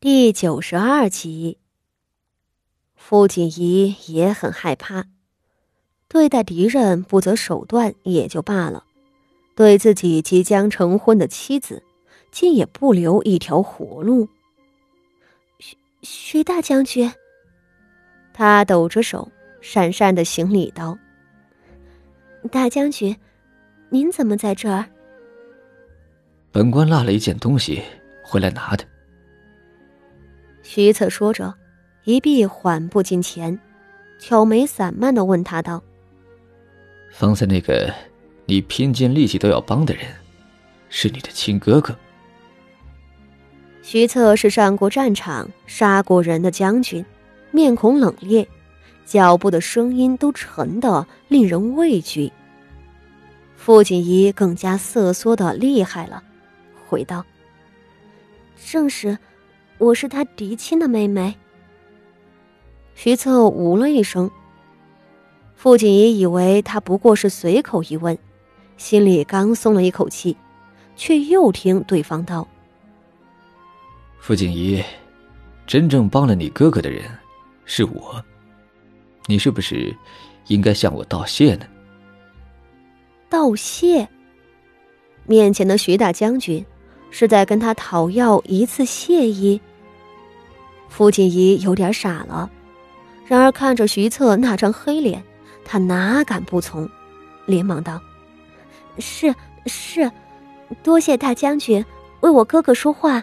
第九十二集，傅锦仪也很害怕，对待敌人不择手段也就罢了，对自己即将成婚的妻子，竟也不留一条活路。徐徐大将军，他抖着手，讪讪的行礼道：“大将军，您怎么在这儿？”本官落了一件东西，回来拿的。徐策说着，一臂缓步近前，挑眉散漫的问他道：“方才那个你拼尽力气都要帮的人，是你的亲哥哥？”徐策是上过战场、杀过人的将军，面孔冷冽，脚步的声音都沉得令人畏惧。傅锦仪更加瑟缩的厉害了，回道：“正是。”我是他嫡亲的妹妹。徐策呜了一声。傅锦仪以为他不过是随口一问，心里刚松了一口气，却又听对方道：“傅锦仪，真正帮了你哥哥的人是我，你是不是应该向我道谢呢？”道谢。面前的徐大将军是在跟他讨要一次谢意。傅锦仪有点傻了，然而看着徐策那张黑脸，他哪敢不从，连忙道：“是是，多谢大将军为我哥哥说话。”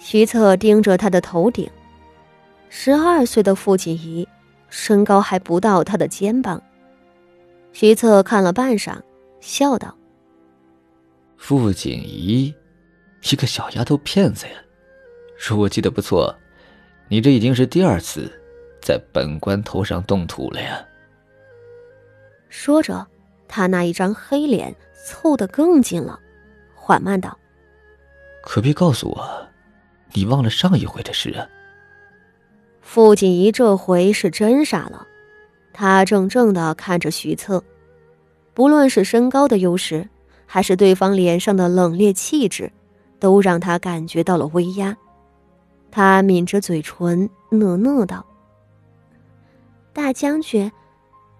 徐策盯着他的头顶，十二岁的傅锦仪，身高还不到他的肩膀。徐策看了半晌，笑道：“傅锦仪，一个小丫头片子呀。”如果记得不错，你这已经是第二次在本官头上动土了呀。说着，他那一张黑脸凑得更近了，缓慢道：“可别告诉我，你忘了上一回的事啊。”傅锦仪这回是真傻了，他怔怔的看着徐策，不论是身高的优势，还是对方脸上的冷冽气质，都让他感觉到了威压。他抿着嘴唇，讷讷道：“大将军，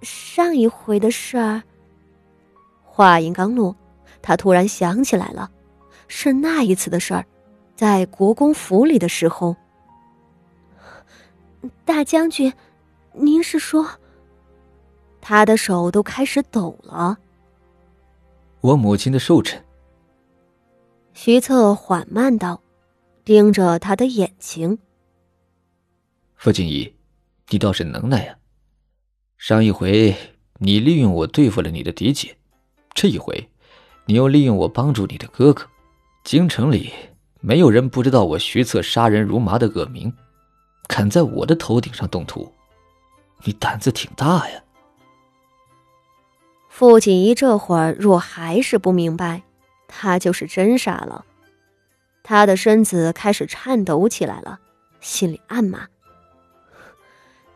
上一回的事儿。”话音刚落，他突然想起来了，是那一次的事儿，在国公府里的时候。大将军，您是说？他的手都开始抖了。我母亲的寿辰。徐策缓慢道。盯着他的眼睛，傅锦怡，你倒是能耐呀！上一回你利用我对付了你的嫡姐，这一回你又利用我帮助你的哥哥。京城里没有人不知道我徐策杀人如麻的恶名，敢在我的头顶上动土，你胆子挺大呀！傅锦怡这会儿若还是不明白，他就是真傻了。他的身子开始颤抖起来了，心里暗骂：“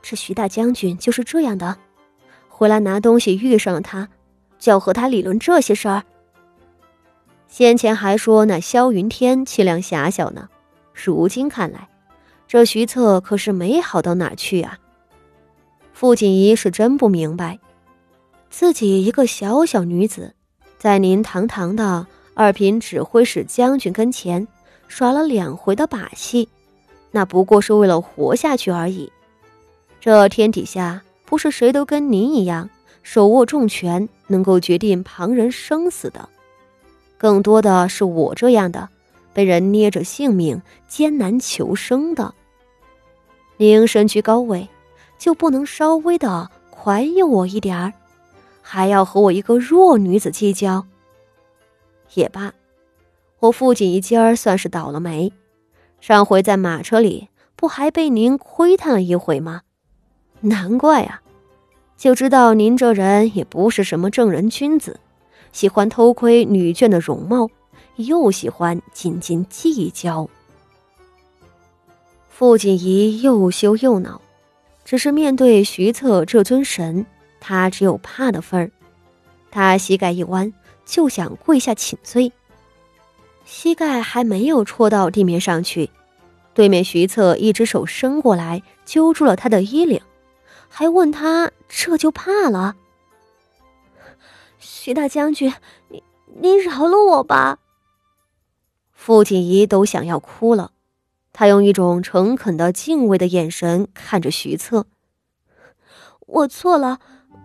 这徐大将军就是这样的，回来拿东西遇上了他，就要和他理论这些事儿。先前还说那萧云天气量狭小呢，如今看来，这徐策可是没好到哪去啊！”傅锦仪是真不明白，自己一个小小女子，在您堂堂的二品指挥使将军跟前。耍了两回的把戏，那不过是为了活下去而已。这天底下不是谁都跟您一样手握重权，能够决定旁人生死的，更多的是我这样的，被人捏着性命艰难求生的。您身居高位，就不能稍微的宽宥我一点儿，还要和我一个弱女子计较？也罢。我父亲一今儿算是倒了霉，上回在马车里不还被您窥探了一回吗？难怪啊，就知道您这人也不是什么正人君子，喜欢偷窥女眷的容貌，又喜欢斤斤计较。傅锦仪又羞又恼，只是面对徐策这尊神，他只有怕的份儿。他膝盖一弯，就想跪下请罪。膝盖还没有戳到地面上去，对面徐策一只手伸过来，揪住了他的衣领，还问他：“这就怕了？”徐大将军，你您饶了我吧！傅锦仪都想要哭了，他用一种诚恳的敬畏的眼神看着徐策：“我错了，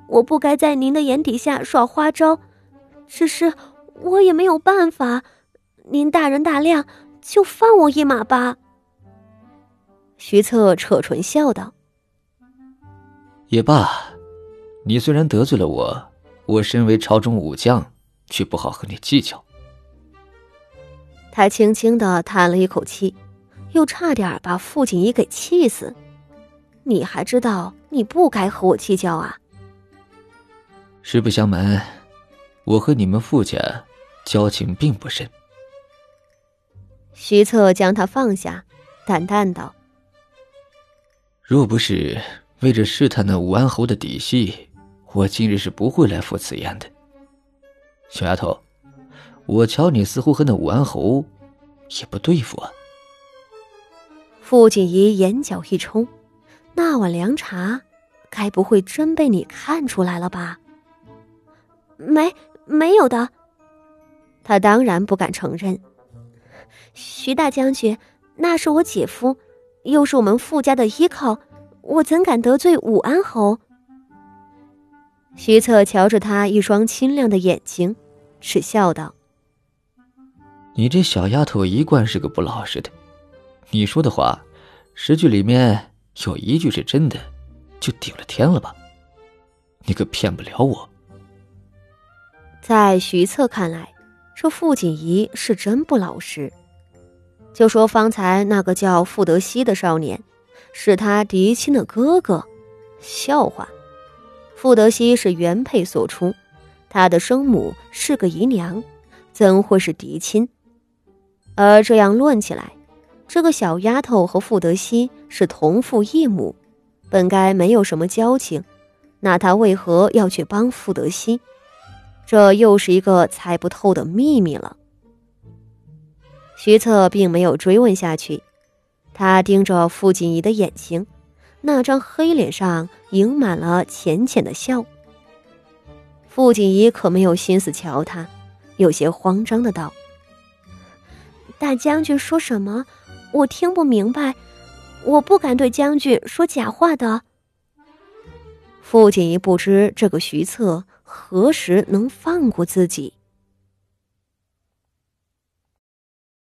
我不该在您的眼底下耍花招，只是我也没有办法。您大人大量，就放我一马吧。”徐策扯唇笑道：“也罢，你虽然得罪了我，我身为朝中武将，却不好和你计较。”他轻轻的叹了一口气，又差点把傅锦仪给气死。你还知道你不该和我计较啊？实不相瞒，我和你们傅家交情并不深。徐策将他放下，淡淡道。若不是为着试探那武安侯的底细，我今日是不会来赴此宴的。小丫头，我瞧你似乎和那武安侯也不对付啊。傅锦仪眼角一冲，那碗凉茶，该不会真被你看出来了吧？没，没有的。他当然不敢承认。徐大将军，那是我姐夫。又是我们傅家的依靠，我怎敢得罪武安侯？徐策瞧着他一双清亮的眼睛，嗤笑道：“你这小丫头一贯是个不老实的，你说的话，十句里面有一句是真的，就顶了天了吧？你可骗不了我。”在徐策看来，这傅锦仪是真不老实。就说方才那个叫傅德熙的少年，是他嫡亲的哥哥，笑话。傅德熙是原配所出，他的生母是个姨娘，怎会是嫡亲？而这样论起来，这个小丫头和傅德熙是同父异母，本该没有什么交情，那他为何要去帮傅德熙？这又是一个猜不透的秘密了。徐策并没有追问下去，他盯着傅锦仪的眼睛，那张黑脸上盈满了浅浅的笑。傅锦仪可没有心思瞧他，有些慌张的道：“大将军说什么？我听不明白，我不敢对将军说假话的。”傅锦仪不知这个徐策何时能放过自己。